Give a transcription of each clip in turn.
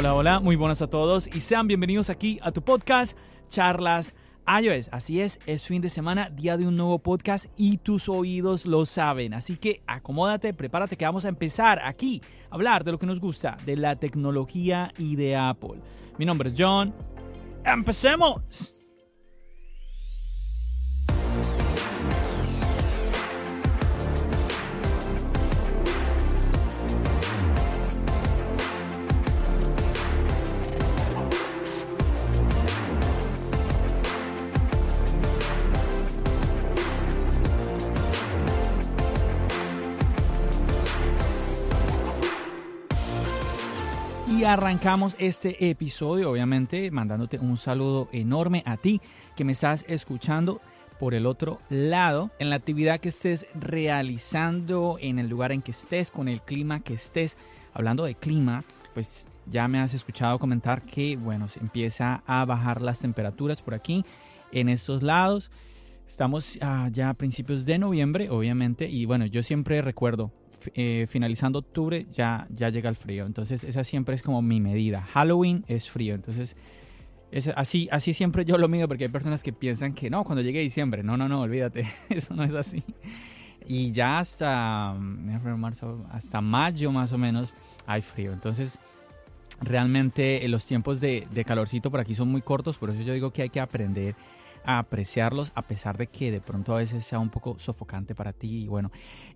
Hola, hola, muy buenas a todos y sean bienvenidos aquí a tu podcast Charlas iOS. Así es, es fin de semana, día de un nuevo podcast y tus oídos lo saben. Así que acomódate, prepárate que vamos a empezar aquí a hablar de lo que nos gusta, de la tecnología y de Apple. Mi nombre es John. ¡Empecemos! Arrancamos este episodio, obviamente, mandándote un saludo enorme a ti que me estás escuchando por el otro lado, en la actividad que estés realizando, en el lugar en que estés, con el clima que estés. Hablando de clima, pues ya me has escuchado comentar que, bueno, se empieza a bajar las temperaturas por aquí, en estos lados. Estamos ah, ya a principios de noviembre, obviamente, y bueno, yo siempre recuerdo eh, finalizando octubre ya, ya llega el frío. Entonces esa siempre es como mi medida. Halloween es frío. Entonces es así, así siempre yo lo mido porque hay personas que piensan que no, cuando llegue diciembre. No, no, no, olvídate. Eso no es así. Y ya hasta, marzo, hasta mayo más o menos hay frío. Entonces realmente los tiempos de, de calorcito por aquí son muy cortos. Por eso yo digo que hay que aprender a apreciarlos a pesar de que de pronto a veces sea un poco sofocante para ti y bueno.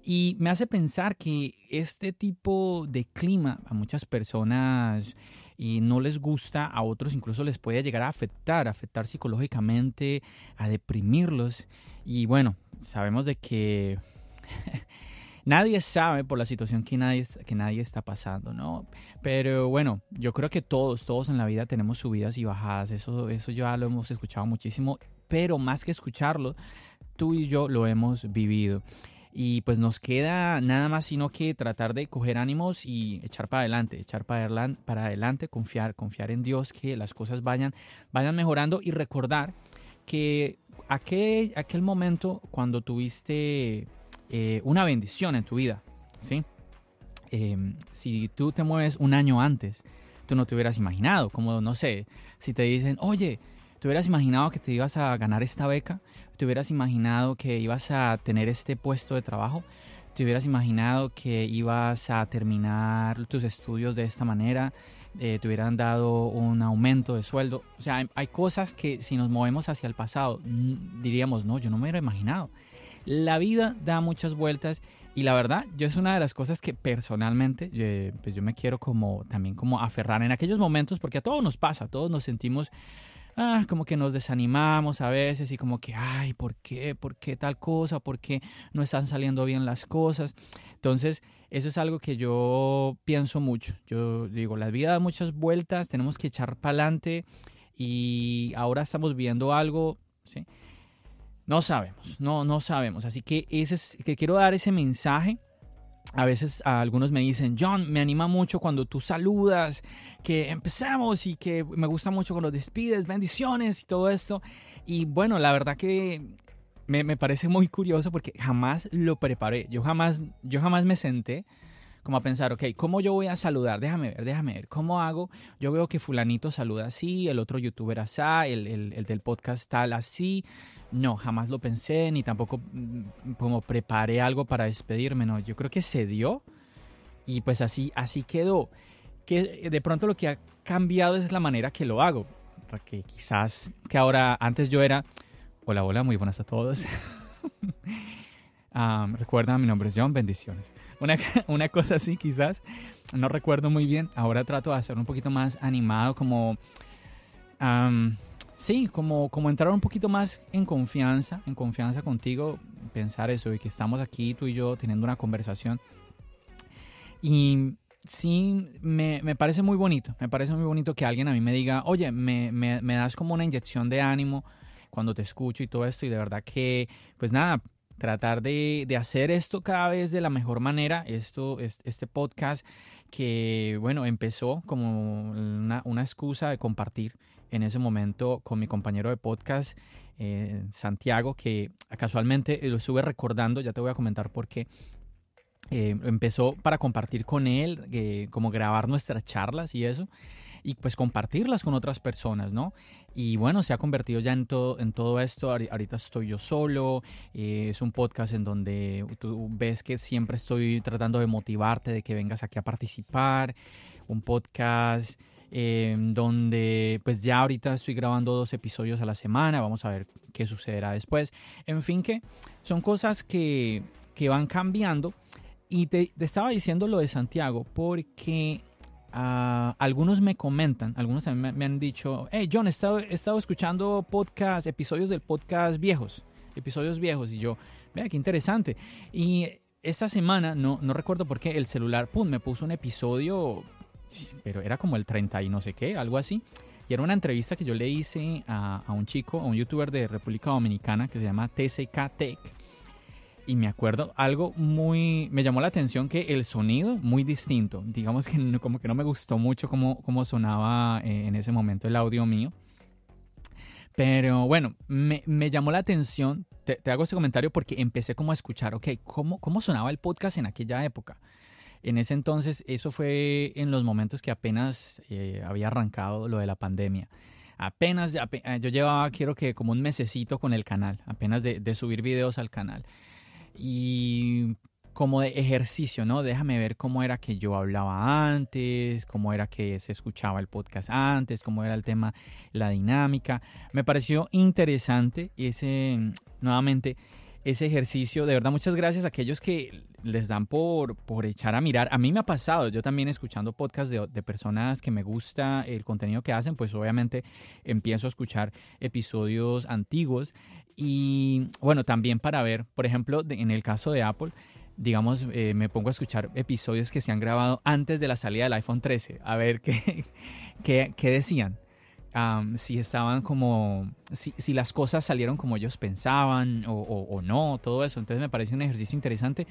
Y me hace pensar que este tipo de clima a muchas personas y no les gusta, a otros incluso les puede llegar a afectar, afectar psicológicamente, a deprimirlos. Y bueno, sabemos de que nadie sabe por la situación que nadie, que nadie está pasando, ¿no? Pero bueno, yo creo que todos, todos en la vida tenemos subidas y bajadas, eso, eso ya lo hemos escuchado muchísimo pero más que escucharlo, tú y yo lo hemos vivido. Y pues nos queda nada más sino que tratar de coger ánimos y echar para adelante, echar para adelante, confiar, confiar en Dios, que las cosas vayan, vayan mejorando y recordar que aquel, aquel momento cuando tuviste eh, una bendición en tu vida, ¿sí? Em, si tú te mueves un año antes, tú no te hubieras imaginado, como no sé, si te dicen, oye, ¿Te hubieras imaginado que te ibas a ganar esta beca? ¿Te hubieras imaginado que ibas a tener este puesto de trabajo? ¿Te hubieras imaginado que ibas a terminar tus estudios de esta manera? Eh, ¿Te hubieran dado un aumento de sueldo? O sea, hay, cosas que si nos movemos hacia el pasado diríamos, no, yo no me hubiera imaginado. La vida da muchas vueltas y la verdad, yo es una de las cosas que personalmente, eh, pues yo me quiero como también como aferrar en aquellos momentos, porque a todos nos pasa, todos nos sentimos ah, como que nos desanimamos a veces y como que, ay, ¿por qué? ¿Por qué tal cosa? ¿Por qué no están saliendo bien las cosas? Entonces, eso es algo que yo pienso mucho. Yo digo, la vida da muchas vueltas, tenemos que echar para adelante y ahora estamos viendo algo. No sabemos, no, no sabemos. Así que, ese es, que quiero dar ese mensaje a veces algunos me dicen, John, me anima mucho cuando tú saludas, que empecemos y que me gusta mucho cuando despides, bendiciones y todo esto. Y bueno, la verdad que me, me, parece muy curioso porque jamás lo preparé. Yo jamás, yo jamás me senté como a pensar, ok, ¿cómo yo voy a saludar? Déjame ver, déjame ver, ¿cómo hago? Yo veo que fulanito saluda así, el otro youtuber así, el, el, el del podcast tal así. No, jamás lo pensé, ni tampoco mm, como preparé algo para despedirme, no, yo creo que se dio y pues así, así quedó. Que de pronto lo que ha cambiado es la manera que lo hago, que quizás que ahora, antes yo era, hola, hola, muy buenas a todos. recuerda, mi nombre es John, bendiciones. Una, una, cosa así quizás, no recuerdo muy bien, ahora trato de hacer un poquito más animado, como... sí, como, como entrar un poquito más en confianza, en confianza contigo, pensar eso, y que estamos aquí tú y yo teniendo una conversación. Y sí, me, me, parece muy bonito, me parece muy bonito que alguien a mí me diga, oye, me, me, me das como una inyección de ánimo cuando te escucho y todo esto, y de verdad que, pues nada, tratar de, de, hacer esto cada vez de la mejor manera. Esto, este podcast que, bueno, empezó como una, una excusa de compartir en ese momento con mi compañero de podcast, eh, Santiago, que casualmente lo estuve recordando, ya te voy a comentar por qué. Eh, empezó para compartir con él, eh, como grabar nuestras charlas y eso. Y pues compartirlas con otras personas, ¿no? Y bueno, se ha convertido ya en todo, en todo esto. Ahorita estoy yo solo. Eh, es un podcast en donde tú ves que siempre estoy tratando de motivarte, de que vengas aquí a participar. Un podcast eh, donde pues ya ahorita estoy grabando dos episodios a la semana. Vamos a ver qué sucederá después. En fin, que son cosas que, que van cambiando. Y te, te estaba diciendo lo de Santiago porque Ah, algunos me comentan, algunos me, han dicho, hey John, he estado, escuchando podcast, episodios del podcast viejos, episodios viejos, y yo, vea qué interesante. Y esta semana, no, recuerdo por qué, el celular, pum, me puso un episodio, pero era como el 30 y no sé qué, algo así. Y era una entrevista que yo le hice a un chico, a un youtuber de República Dominicana que se llama TCK Tech y me acuerdo algo muy, me llamó la atención que el sonido muy distinto, digamos que como que no me gustó mucho cómo, cómo sonaba eh, en ese momento el audio mío. Pero bueno, me, me llamó la atención, te, hago ese comentario porque empecé como a escuchar, ok, ¿cómo, cómo sonaba el podcast en aquella época? En ese entonces, eso fue en los momentos que apenas eh, había arrancado lo de la pandemia apenas, yo llevaba quiero que como un mesecito con el canal, apenas de, de, subir videos al canal y como de ejercicio, ¿no? Déjame ver cómo era que yo hablaba antes, cómo era que se escuchaba el podcast antes, cómo era el tema, la dinámica. Me pareció interesante ese, nuevamente, ese ejercicio. De verdad, muchas gracias a aquellos que les dan por, por echar a mirar. A mí me ha pasado, yo también escuchando podcasts de, de, personas que me gusta el contenido que hacen, pues obviamente empiezo a escuchar episodios antiguos y bueno, también para ver, por ejemplo, en el caso de Apple, digamos, eh, me pongo a escuchar episodios que se han grabado antes de la salida del iPhone 13, a ver qué, qué, qué decían. si estaban como, si, si, las cosas salieron como ellos pensaban o, o, no, todo eso. Entonces me parece un ejercicio interesante.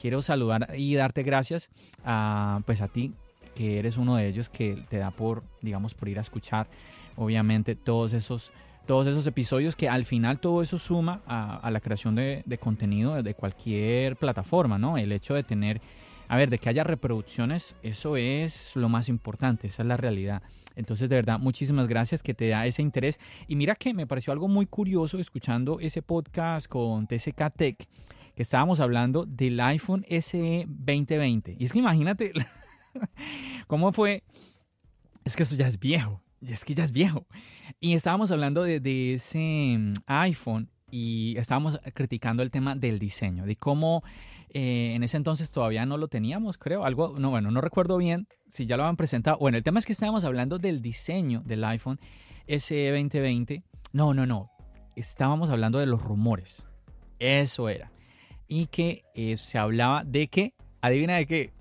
Quiero saludar y darte gracias a, pues a ti, que eres uno de ellos que te da por, digamos, por ir a escuchar, obviamente, todos esos todos esos episodios que al final todo eso suma a, la creación de, contenido de cualquier plataforma, ¿no? El hecho de tener, a ver, de que haya reproducciones, eso es lo más importante, esa es la realidad. Entonces, de verdad, muchísimas gracias que te da ese interés. Y mira que me pareció algo muy curioso escuchando ese podcast con TCK Tech, que estábamos hablando del iPhone SE 2020. Y es que imagínate cómo fue, es que eso ya es viejo, es que ya es viejo. Y estábamos hablando de, ese mm, iPhone y estábamos criticando el tema del diseño, de cómo eh, en ese entonces todavía no lo teníamos, creo. Algo, no, bueno, no recuerdo bien si ya lo han presentado. Bueno, el tema es que estábamos hablando del diseño del iPhone SE 2020. No, no, no. Estábamos hablando de los rumores. Eso era. Y que eh, se hablaba de que, adivina de qué.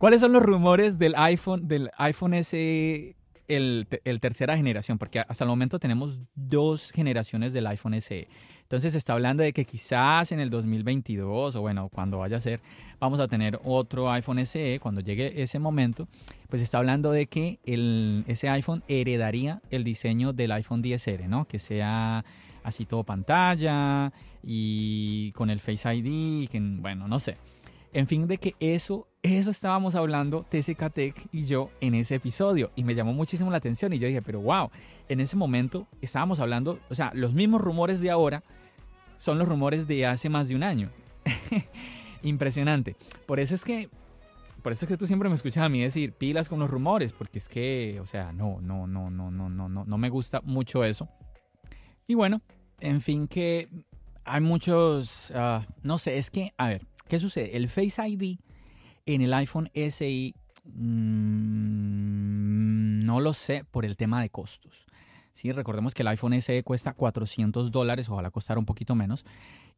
¿Cuáles son los rumores del iPhone, del iPhone SE, el, tercera generación? Porque hasta el momento tenemos dos generaciones del iPhone SE. Entonces se está hablando de que quizás en el 2022 o bueno, cuando vaya a ser, vamos a tener otro iPhone SE. Cuando llegue ese momento, pues se está hablando de que el, ese iPhone heredaría el diseño del iPhone 10R, ¿no? Que sea así todo pantalla y con el Face ID, que, bueno, no sé. En fin, de que eso, eso estábamos hablando TCK Tech y yo en ese episodio y me llamó muchísimo la atención y yo dije, pero wow, en ese momento estábamos hablando, o sea, los mismos rumores de ahora son los rumores de hace más de un año. Impresionante. Por eso es que por eso es que tú siempre me escuchas a mí decir pilas con los rumores, porque es que, o sea, no, no, no, no, no, no, no, no me gusta mucho eso. Y bueno, en fin que hay muchos, ah, no sé, es que, a ver, ¿Qué sucede? El Face ID en el iPhone SI mmm, no lo sé por el tema de costos. Sí, recordemos que el iPhone SE cuesta 400 dólares, ojalá costara un poquito menos.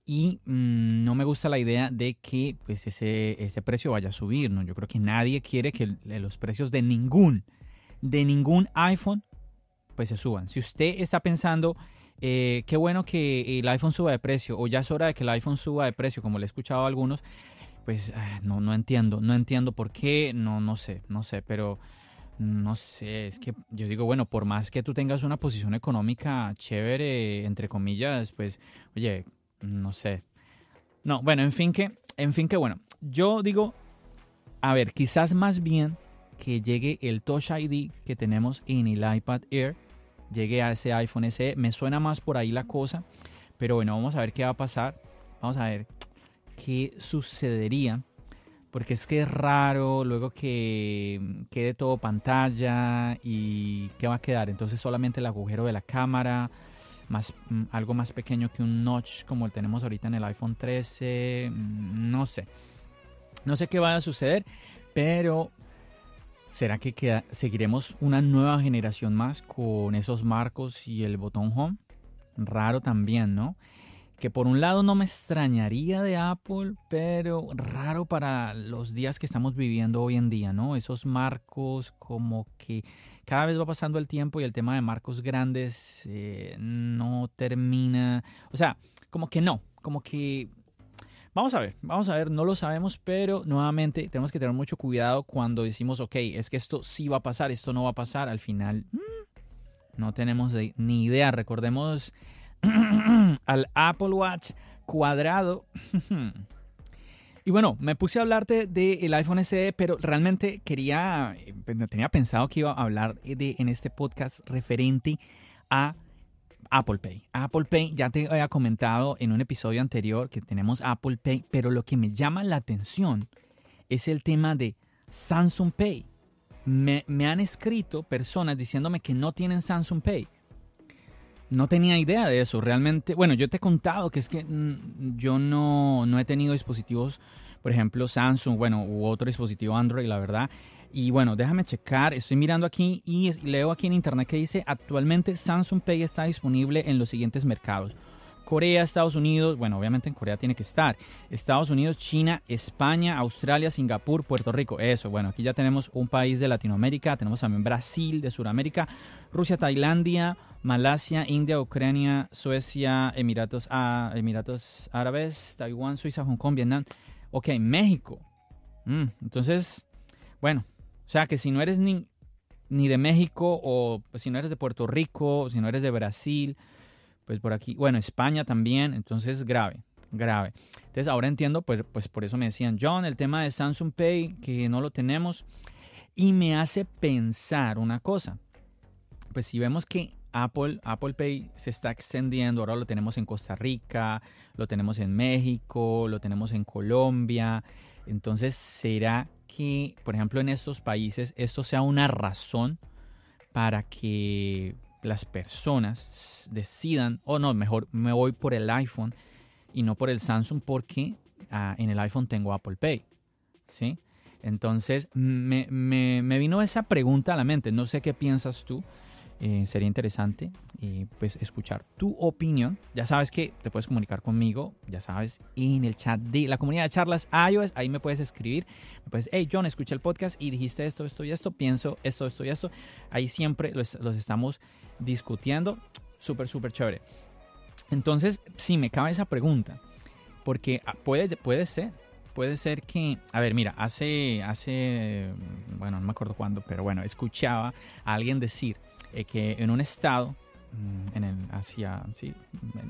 Y mmm, no me gusta la idea de que pues, ese, ese precio vaya a subir. ¿no? Yo creo que nadie quiere que los precios de ningún, de ningún iPhone pues se suban. Si usted está pensando eh, qué bueno que el iPhone suba de precio o ya es hora de que el iPhone suba de precio, como le he escuchado a algunos, pues ah, no, no entiendo, no entiendo por qué, no, no sé, no sé, pero no sé, es que yo digo, bueno, por más que tú tengas una posición económica chévere, entre comillas, pues, oye, no sé. No, bueno, en fin que, en fin que, bueno, yo digo, a ver, quizás más bien que llegue el Touch ID que tenemos en el iPad Air, llegue a ese iPhone SE. Me suena más por ahí la cosa, pero bueno, vamos a ver qué va a pasar. Vamos a ver qué sucedería. Porque es que es raro luego que quede todo pantalla y qué va a quedar. Entonces solamente el agujero de la cámara, más, mm, algo más pequeño que un notch como el tenemos ahorita en el iPhone 13. Mm, no sé. No sé qué va a suceder, pero ¿será que seguiremos una nueva generación más con esos marcos y el botón home? Raro también, ¿no? Que por un lado no me extrañaría de Apple, pero raro para los días que estamos viviendo hoy en día, ¿no? Esos marcos como que cada vez va pasando el tiempo y el tema de marcos grandes eh, no termina. O sea, como que no, como que Vamos a ver, vamos a ver, no lo sabemos, pero nuevamente tenemos que tener mucho cuidado cuando decimos, ok, es que esto sí va a pasar, esto no va a pasar, al final mm, no tenemos ni idea. Recordemos al Apple Watch cuadrado. y bueno, me puse a hablarte del iPhone SE, pero realmente quería, eh, tenía pensado que iba a hablar de, en este podcast referente a Apple Pay. Apple Pay, ya te había comentado en un episodio anterior que tenemos Apple Pay, pero lo que me llama la atención es el tema de Samsung Pay. Me, han escrito personas diciéndome que no tienen Samsung Pay. No tenía idea de eso. Realmente, bueno, yo te he contado que es que mm, yo no, no he tenido dispositivos, por ejemplo, Samsung, bueno, u otro dispositivo Android, la verdad. Y bueno, déjame checar, estoy mirando aquí y leo aquí en internet que dice, actualmente Samsung Pay está disponible en los siguientes mercados. Corea, Estados Unidos, bueno, obviamente en Corea tiene que estar. Estados Unidos, China, España, Australia, Singapur, Puerto Rico. Eso, bueno, aquí ya tenemos un país de Latinoamérica, tenemos también Brasil de Sudamérica, Rusia, Tailandia, Malasia, India, Ucrania, Suecia, Emiratos, ah, Emiratos Árabes, Taiwán, Suiza, Hong Kong, Vietnam. Ok, México. Mm, entonces, bueno, o sea que si no eres ni, ni de México o pues, si no eres de Puerto Rico, si no eres de Brasil, pues por aquí, bueno, España también, entonces grave, grave. Entonces ahora entiendo, pues, pues por eso me decían, John, el tema de Samsung Pay, que no lo tenemos, y me hace pensar una cosa. Pues si vemos que Apple, Apple Pay se está extendiendo, ahora lo tenemos en Costa Rica, lo tenemos en México, lo tenemos en Colombia, entonces será que, por ejemplo, en estos países esto sea una razón para que las personas decidan, o no, mejor me voy por el iPhone y no por el Samsung porque ah, en el iPhone tengo Apple Pay. ¿Sí? Entonces me, me, vino esa pregunta a la mente. No sé qué piensas tú. Eh, sería interesante eh, pues escuchar tu opinión. Ya sabes que te puedes comunicar conmigo, ya sabes, en el chat de la comunidad de charlas iOS. Ahí me puedes escribir. Me puedes, hey John, escuché el podcast y dijiste esto, esto y esto. Pienso esto, esto y esto. Ahí siempre los, estamos discutiendo. Súper, súper chévere. Entonces, sí, me cabe esa pregunta. Porque ah, puede, puede ser, puede ser que, a ver, mira, hace, hace, bueno, no me acuerdo cuándo, pero bueno, escuchaba a alguien decir eh, que en un estado, mm, en el, sí,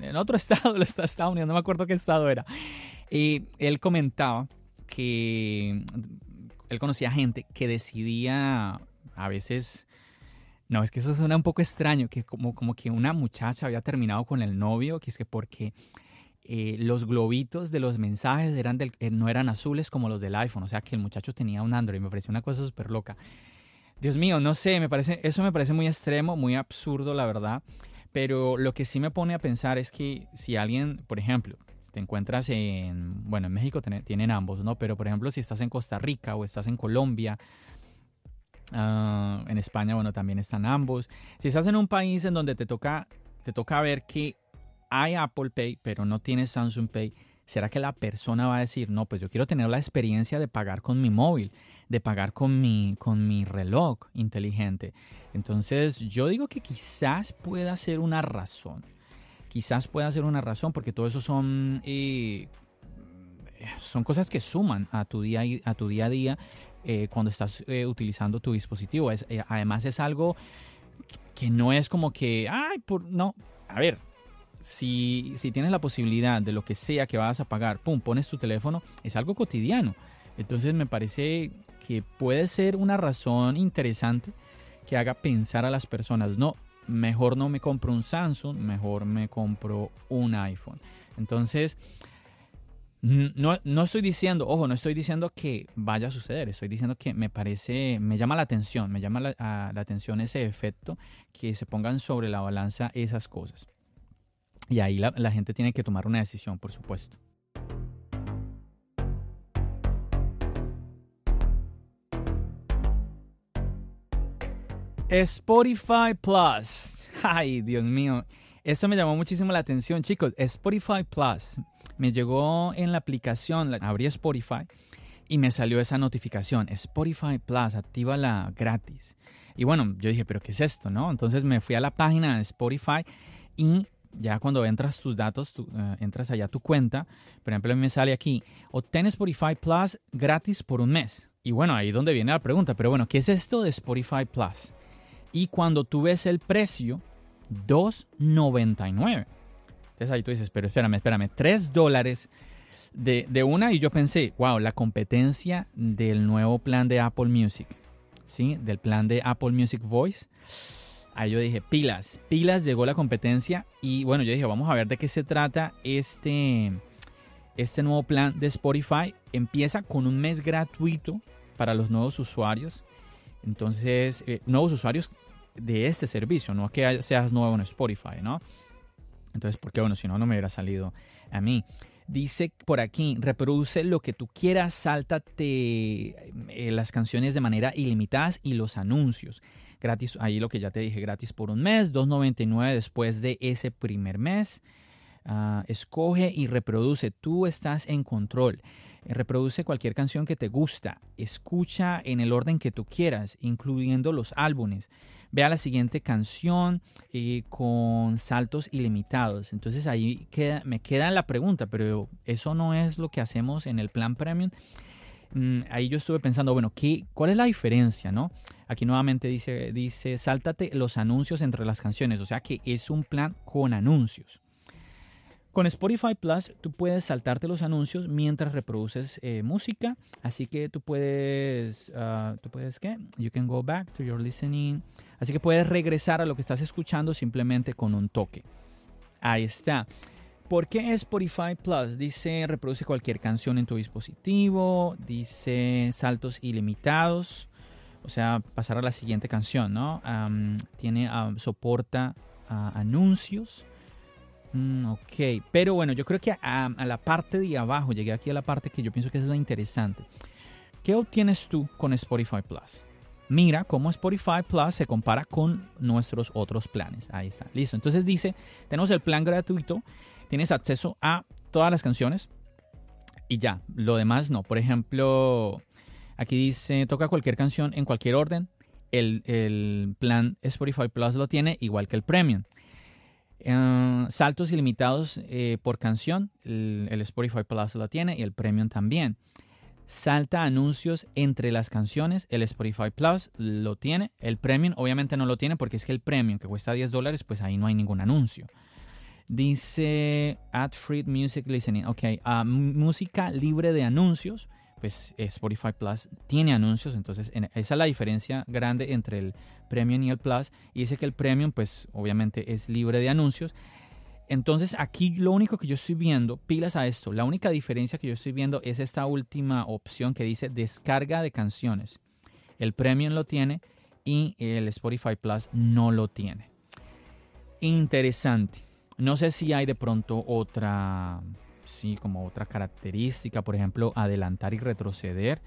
en otro estado de Estados Unidos, no me acuerdo qué estado era, y él comentaba que él conocía gente que decidía a veces... No, es que eso suena un poco extraño, que como, como que una muchacha había terminado con el novio, que es que porque eh, los globitos de los mensajes eran del, eh, no eran azules como los del iPhone, o sea que el muchacho tenía un Android, me pareció una cosa súper loca. Dios mío, no sé, me parece, eso me parece muy extremo, muy absurdo, la verdad. Pero lo que sí me pone a pensar es que si alguien, por ejemplo, te encuentras en, bueno, en México tienen ambos, ¿no? Pero por ejemplo, si estás en Costa Rica o estás en Colombia, ah, en España, bueno, también están ambos. Si estás en un país en donde te toca, te toca ver que hay Apple Pay, pero no tienes Samsung Pay, ¿será que la persona va a decir, no, pues yo quiero tener la experiencia de pagar con mi móvil? De pagar con mi, con mi reloj inteligente. Entonces yo digo que quizás pueda ser una razón. Quizás pueda ser una razón porque todo eso son, eh, son cosas que suman a tu día, a, tu día a día eh, cuando estás eh, utilizando tu dispositivo. Además es algo que no es como que, ay, por, no, a ver, si, si, tienes la posibilidad de lo que sea que vas a pagar, pum, pones tu teléfono, es algo cotidiano. Entonces me parece que puede ser una razón interesante que haga pensar a las personas, no, mejor no me compro un Samsung, mejor me compro un iPhone. Entonces, no, no, estoy diciendo, ojo, no estoy diciendo que vaya a suceder, estoy diciendo que me parece, me llama la atención, me llama la, atención ese efecto, que se pongan sobre la balanza esas cosas. Y ahí la gente tiene que tomar una decisión, por supuesto. Spotify Plus. Ay, Dios mío. Eso me llamó muchísimo la atención, chicos. Spotify Plus. Me llegó en la aplicación, abrí Spotify y me salió esa notificación. Spotify Plus, actívala gratis. Y bueno, yo dije, pero ¿qué es esto? ¿No? Entonces me fui a la página de Spotify y ya cuando entras tus datos, eh, entras allá a tu cuenta, por ejemplo, a mí me sale aquí, obtén Spotify Plus gratis por un mes. Y bueno, ahí es donde viene la pregunta, pero bueno, ¿qué es esto de Spotify Plus? Y cuando tú ves el precio, 2.99. Entonces ahí tú dices, pero espérame, espérame, 3 dólares de, de, una y yo pensé, wow, la competencia del nuevo plan de Apple Music, ¿sí? Del plan de Apple Music Voice. Ahí yo dije, pilas, pilas, llegó la competencia y bueno, yo dije, vamos a ver de qué se trata este, este nuevo plan de Spotify. Empieza con un mes gratuito para los nuevos usuarios. Entonces, eh, nuevos usuarios de este servicio, no que seas nuevo en Spotify, ¿no? Entonces, porque bueno, si no, no me hubiera salido a mí. Dice por aquí, reproduce lo que tú quieras, sáltate eh, las canciones de manera ilimitada y los anuncios. Gratis, ahí lo que ya te dije, gratis por un mes, 2.99 después de ese primer mes. Ah, escoge y reproduce, tú estás en control. Eh, reproduce cualquier canción que te gusta, escucha en el orden que tú quieras, incluyendo los álbumes. Vea la siguiente canción eh, con saltos ilimitados. Entonces ahí me queda la pregunta, pero eso no es lo que hacemos en el plan premium. Mm, ahí yo estuve pensando, bueno, ¿qué, ¿cuál es la diferencia? no? Aquí nuevamente dice, dice, sáltate los anuncios entre las canciones, o sea que es un plan con anuncios. Con Spotify Plus tú puedes saltarte los anuncios mientras reproduces eh, música, así que tú puedes, uh, tú puedes, ¿qué? You can go back to your listening, así que puedes regresar a lo que estás escuchando simplemente con un toque. Ahí está. ¿Por qué Spotify Plus? Dice reproduce cualquier canción en tu dispositivo, dice saltos ilimitados, o sea, pasar a la siguiente canción, ¿no? tiene, soporta ah, anuncios Mm, ok, pero bueno, yo creo que a, la parte de abajo, llegué aquí a la parte que yo pienso que es la interesante. ¿Qué obtienes tú con Spotify Plus? Mira cómo Spotify Plus se compara con nuestros otros planes. Ahí está, listo. Entonces dice, tenemos el plan gratuito, tienes acceso a todas las canciones y ya, lo demás no. Por ejemplo, aquí dice, toca cualquier canción en cualquier orden. El, el plan Spotify Plus lo tiene igual que el Premium. Eh, saltos ilimitados eh, por canción, el, Spotify Plus lo tiene y el Premium también. Salta anuncios entre las canciones, el Spotify Plus lo tiene, el Premium obviamente no lo tiene porque es que el Premium que cuesta 10 dólares, pues ahí no hay ningún anuncio. Dice Ad Free Music Listening, ok, uh, música libre de anuncios pues eh, Spotify Plus tiene anuncios, entonces esa es la diferencia grande entre el Premium y el Plus. Y dice que el Premium, pues obviamente es libre de anuncios. Entonces aquí lo único que yo estoy viendo, pilas a esto, la única diferencia que yo estoy viendo es esta última opción que dice descarga de canciones. El Premium lo tiene y el Spotify Plus no lo tiene. Interesante. No sé si hay de pronto otra sí, como otra característica, por ejemplo, adelantar y retroceder,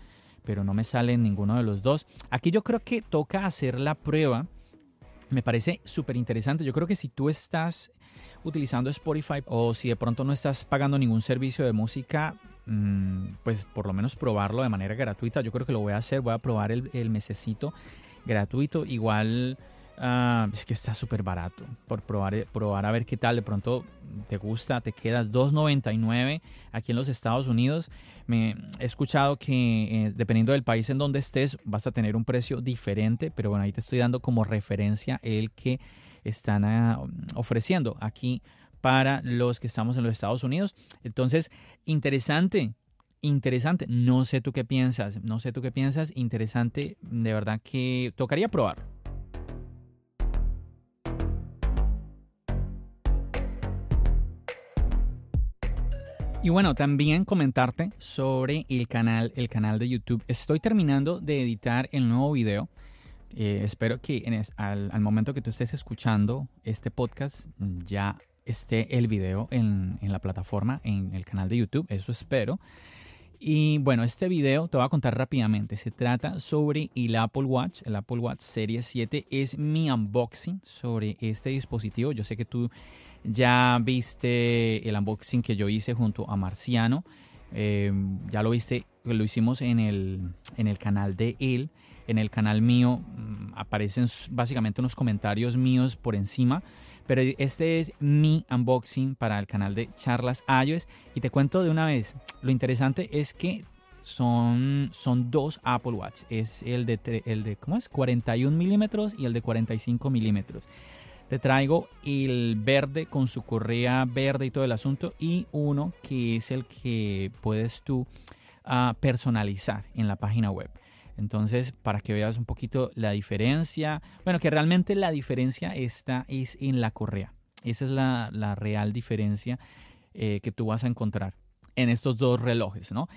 pero no me sale ninguno de los dos. Aquí yo creo que toca hacer la prueba. Me parece súper interesante. Yo creo que si tú estás utilizando Spotify o si de pronto no estás pagando ningún servicio de música, mm, pues por lo menos probarlo de manera gratuita. Yo creo que lo voy a hacer. Voy a probar el, el mesecito gratuito. Igual Ah, es que está súper barato. Por probar, eh, probar a ver qué tal. De pronto te gusta, te quedas 2.99 aquí en los Estados Unidos. He escuchado que eh, dependiendo del país en donde estés vas a tener un precio diferente, pero bueno, ahí te estoy dando como referencia el que están ah, ofreciendo aquí para los que estamos en los Estados Unidos. Entonces, interesante, interesante. No sé tú qué piensas, no sé tú qué piensas. Interesante, de verdad que tocaría probar. Y bueno, también comentarte sobre el canal, el canal de YouTube. Estoy terminando de editar el nuevo video. Eh, espero que al, momento que tú estés escuchando este podcast ya esté el video en, la plataforma, en el canal de YouTube. Eso espero. Y bueno, este video te voy a contar rápidamente. Se trata sobre el Apple Watch. El Apple Watch Serie 7 es mi unboxing sobre este dispositivo. Yo sé que tú ya viste el unboxing que yo hice junto a Marciano. Eh, ya lo viste, lo hicimos en el, en el canal de él. En el canal mío mm, aparecen básicamente unos comentarios míos por encima. Pero este es mi unboxing para el canal de Charlas iOS. Y te cuento de una vez, lo interesante es que son, son dos Apple Watch. Es el de, el de ¿cómo es? 41 milímetros y el de 45 milímetros. Te traigo el verde con su correa verde y todo el asunto y uno que es el que puedes tú uh, personalizar en la página web. Entonces, para que veas un poquito la diferencia, bueno, que realmente la diferencia está es en la correa. Esa es la, la real diferencia eh, que tú vas a encontrar en estos dos relojes, ¿no?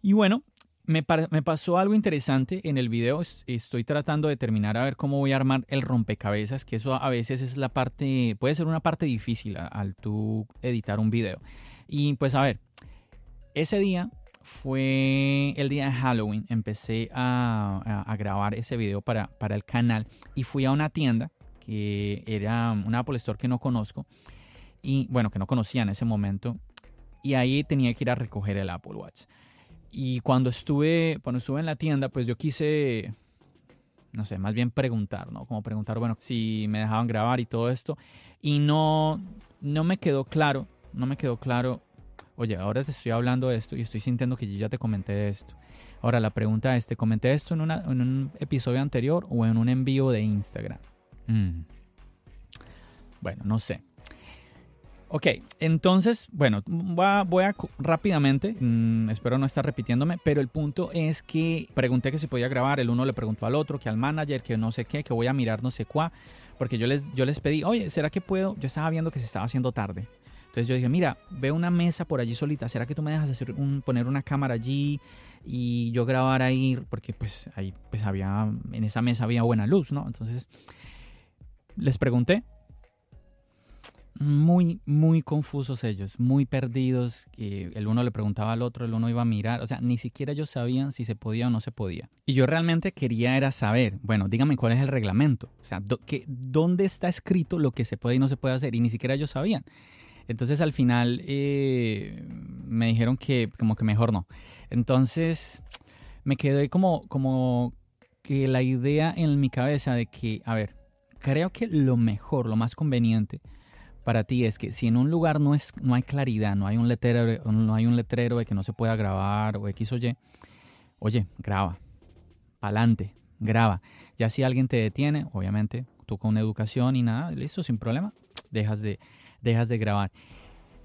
Y bueno, me, pasó algo interesante en el video. Estoy tratando de terminar a ver cómo voy a armar el rompecabezas, que eso a veces es la parte, puede ser una parte difícil al tú editar un video. Y pues a ver, ese día fue el día de Halloween. Empecé a, grabar ese video para, para el canal y fui a una tienda que era un Apple Store que no conozco y bueno, que no conocía en ese momento. Y ahí tenía que ir a recoger el Apple Watch. Y cuando estuve, cuando estuve en la tienda, pues yo quise, no sé, más bien preguntar, ¿no? Como preguntar, bueno, si me dejaban grabar y todo esto. Y no, no me quedó claro, no me quedó claro, oye, ahora te estoy hablando de esto y estoy sintiendo que yo ya te comenté de esto. Ahora la pregunta es, ¿te comenté esto en, una, en un episodio anterior o en un envío de Instagram? Mm. Bueno, no sé. Ok, entonces, bueno, voy a, rápidamente, mm, espero no estar repitiéndome, pero el punto es que pregunté que se podía grabar, el uno le preguntó al otro, que al manager, que no sé qué, que voy a mirar no sé cuá, porque yo les, yo les pedí, oye, ¿será que puedo? Yo estaba viendo que se estaba haciendo tarde. Entonces yo dije, mira, veo una mesa por allí solita, ¿será que tú me dejas hacer un, poner una cámara allí y yo grabar ahí? Porque pues ahí pues había, en esa mesa había buena luz, ¿no? Entonces les pregunté, muy, muy confusos ellos, muy perdidos. el uno le preguntaba al otro, el uno iba a mirar, o sea, ni siquiera ellos sabían si se podía o no se podía. Y yo realmente quería era saber, bueno, dígame cuál es el reglamento, o sea, que, ¿dónde está escrito lo que se puede y no se puede hacer? Y ni siquiera ellos sabían. Entonces al final eh, me dijeron que como que mejor no. Entonces me quedé como, como que la idea en mi cabeza de que, a ver, creo que lo mejor, lo más conveniente, para ti es que si en un lugar no, es, no hay claridad, no hay, un letrero, no hay un letrero de que no se pueda grabar o X o Y, oye, graba, pa'lante, graba. Ya si alguien te detiene, obviamente, tú con educación y nada, listo, sin problema, dejas de, dejas de grabar.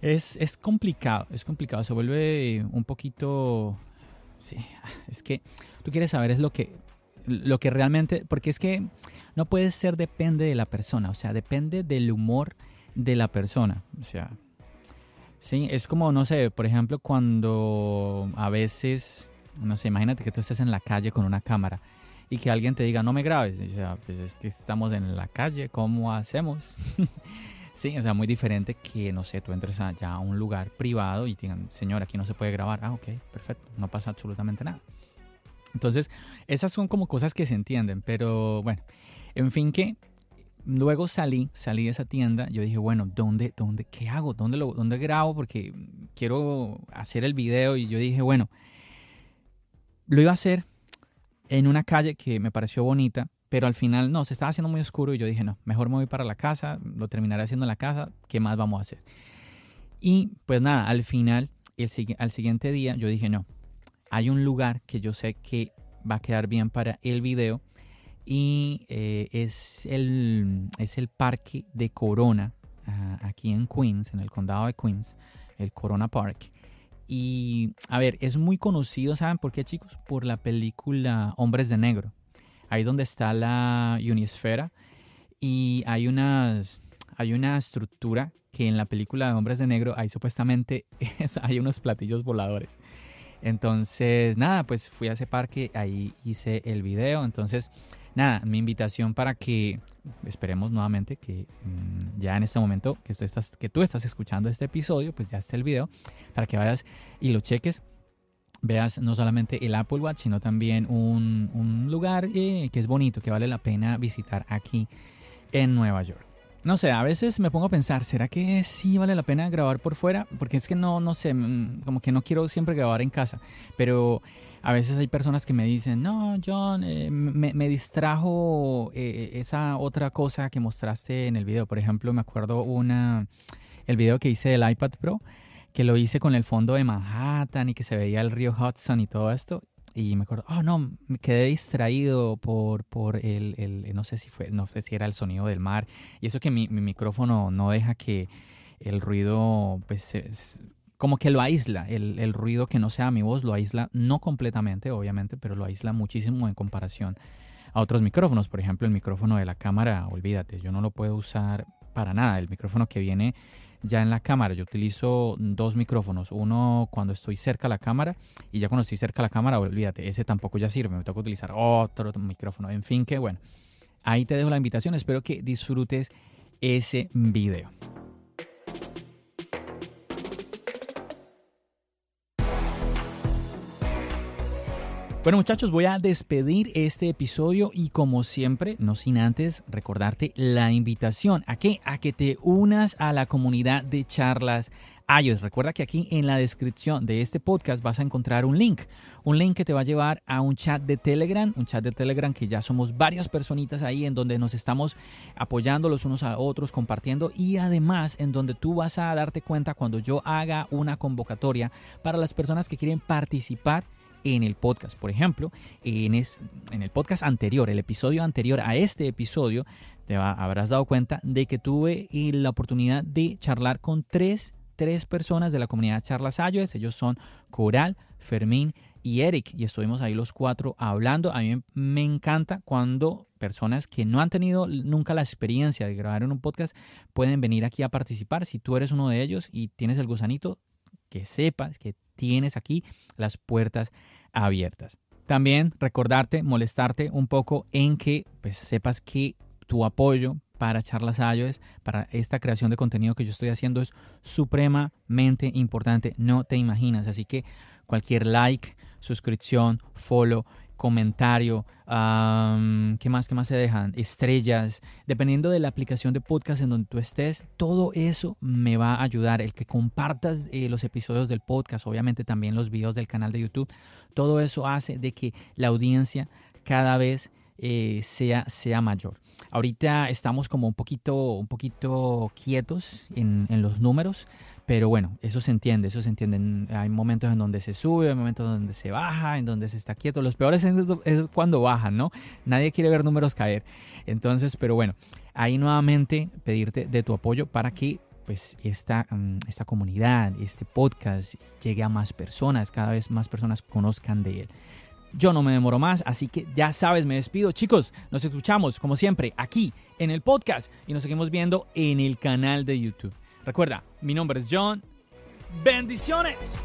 Es, es complicado, es complicado, se vuelve un poquito... Sí, es que tú quieres saber es lo que, lo que realmente, porque es que no puede ser depende de la persona, o sea, depende del humor de la persona. O sea, sí, es como, no sé, por ejemplo, cuando a veces, no sé, imagínate que tú estés en la calle con una cámara y que alguien te diga, no me grabes. O sea, pues es que estamos en la calle, ¿cómo hacemos? sí, o sea, muy diferente que, no sé, tú entres allá a un lugar privado y digan, señor, aquí no se puede grabar. Ah, ok, perfecto, no pasa absolutamente nada. Entonces, esas son como cosas que se entienden, pero bueno, en fin que luego salí, salí de esa tienda, yo dije, bueno, ¿dónde, dónde, qué hago? ¿Dónde, lo, ¿Dónde grabo? Porque quiero hacer el video y yo dije, bueno, lo iba a hacer en una calle que me pareció bonita, pero al final no, se estaba haciendo muy oscuro y yo dije, no, mejor me voy para la casa, lo terminaré haciendo en la casa, ¿qué más vamos a hacer? Y pues nada, al final, el, al siguiente día, yo dije, no, hay un lugar que yo sé que va a quedar bien para el video y eh, es, el, es el parque de Corona, ah, aquí en Queens, en el condado de Queens, el Corona Park. Y a ver, es muy conocido, ¿saben por qué chicos? Por la película Hombres de Negro. Ahí donde está la unisfera y hay unas hay una estructura que en la película de Hombres de Negro hay supuestamente hay unos platillos voladores. Entonces, nada, pues fui a ese parque, ahí hice el video. Entonces, nada, mi invitación para que esperemos nuevamente que mm, ya en este momento que tú, estás, que tú estás escuchando este episodio, pues ya está el video, para que vayas y lo cheques. Veas no solamente el Apple Watch, sino también un, lugar eh, que es bonito, que vale la pena visitar aquí en Nueva York. No sé, a veces me pongo a pensar, ¿será que sí vale la pena grabar por fuera? Porque es que no, no sé, mm, como que no quiero siempre grabar en casa. Pero a veces hay personas que me dicen, no, John, eh, me, distrajo eh, esa otra cosa que mostraste en el video. Por ejemplo, me acuerdo una, el video que hice del iPad Pro, que lo hice con el fondo de Manhattan y que se veía el río Hudson y todo esto. Y me acuerdo, oh no, me quedé distraído por, por el, el, no sé si fue, no sé si era el sonido del mar. Y eso que mi, mi micrófono no deja que el ruido, pues, como que lo aísla, el, el, ruido que no sea mi voz lo aísla, no completamente, obviamente, pero lo aísla muchísimo en comparación a otros micrófonos. Por ejemplo, el micrófono de la cámara, olvídate, yo no lo puedo usar para nada. El micrófono que viene ya en la cámara. Yo utilizo dos micrófonos, uno cuando estoy cerca a la cámara y ya cuando estoy cerca a la cámara, olvídate, ese tampoco ya sirve, me toca utilizar otro micrófono. En fin, que bueno, ahí te dejo la invitación, espero que disfrutes ese video. Bueno muchachos, voy a despedir este episodio y como siempre, no sin antes recordarte la invitación a que a que te unas a la comunidad de charlas iOS. Recuerda que aquí en la descripción de este podcast vas a encontrar un link, un link que te va a llevar a un chat de Telegram, un chat de Telegram que ya somos varias personitas ahí en donde nos estamos apoyando los unos a otros, compartiendo y además en donde tú vas a darte cuenta cuando yo haga una convocatoria para las personas que quieren participar en el podcast. Por ejemplo, en, en el podcast anterior, el episodio anterior a este episodio, te habrás dado cuenta de que tuve la oportunidad de charlar con tres, tres personas de la comunidad Charlas iOS. Ellos son Coral, Fermín y Eric. Y estuvimos ahí los cuatro hablando. A mí me encanta cuando personas que no han tenido nunca la experiencia de grabar en un podcast pueden venir aquí a participar. Si tú eres uno de ellos y tienes el gusanito, que sepas que tienes aquí las puertas abiertas. También recordarte, molestarte un poco en que pues, sepas que tu apoyo para Charlas iOS, para esta creación de contenido que yo estoy haciendo es supremamente importante, no te imaginas. Así que cualquier like, suscripción, follow, comentario, ¿qué más? ¿Qué más se dejan? Estrellas, dependiendo de la aplicación de podcast en donde tú estés, todo eso me va a ayudar. El que compartas eh, los episodios del podcast, obviamente también los videos del canal de YouTube, todo eso hace de que la audiencia cada vez eh, sea, sea mayor. Ahorita estamos como un poquito, un poquito quietos en, en los números, pero bueno, eso se entiende, eso se entiende. Hay momentos en donde se sube, hay momentos en donde se baja, en donde se está quieto. Los peores es, cuando bajan, ¿no? Nadie quiere ver números caer. Entonces, pero bueno, ahí nuevamente pedirte de tu apoyo para que pues esta, mm, esta comunidad, este podcast llegue a más personas, cada vez más personas conozcan de él. Yo no me demoro más, así que ya sabes, me despido. Chicos, nos escuchamos como siempre aquí en el podcast y nos seguimos viendo en el canal de YouTube. Recuerda, mi nombre es John. Bendiciones.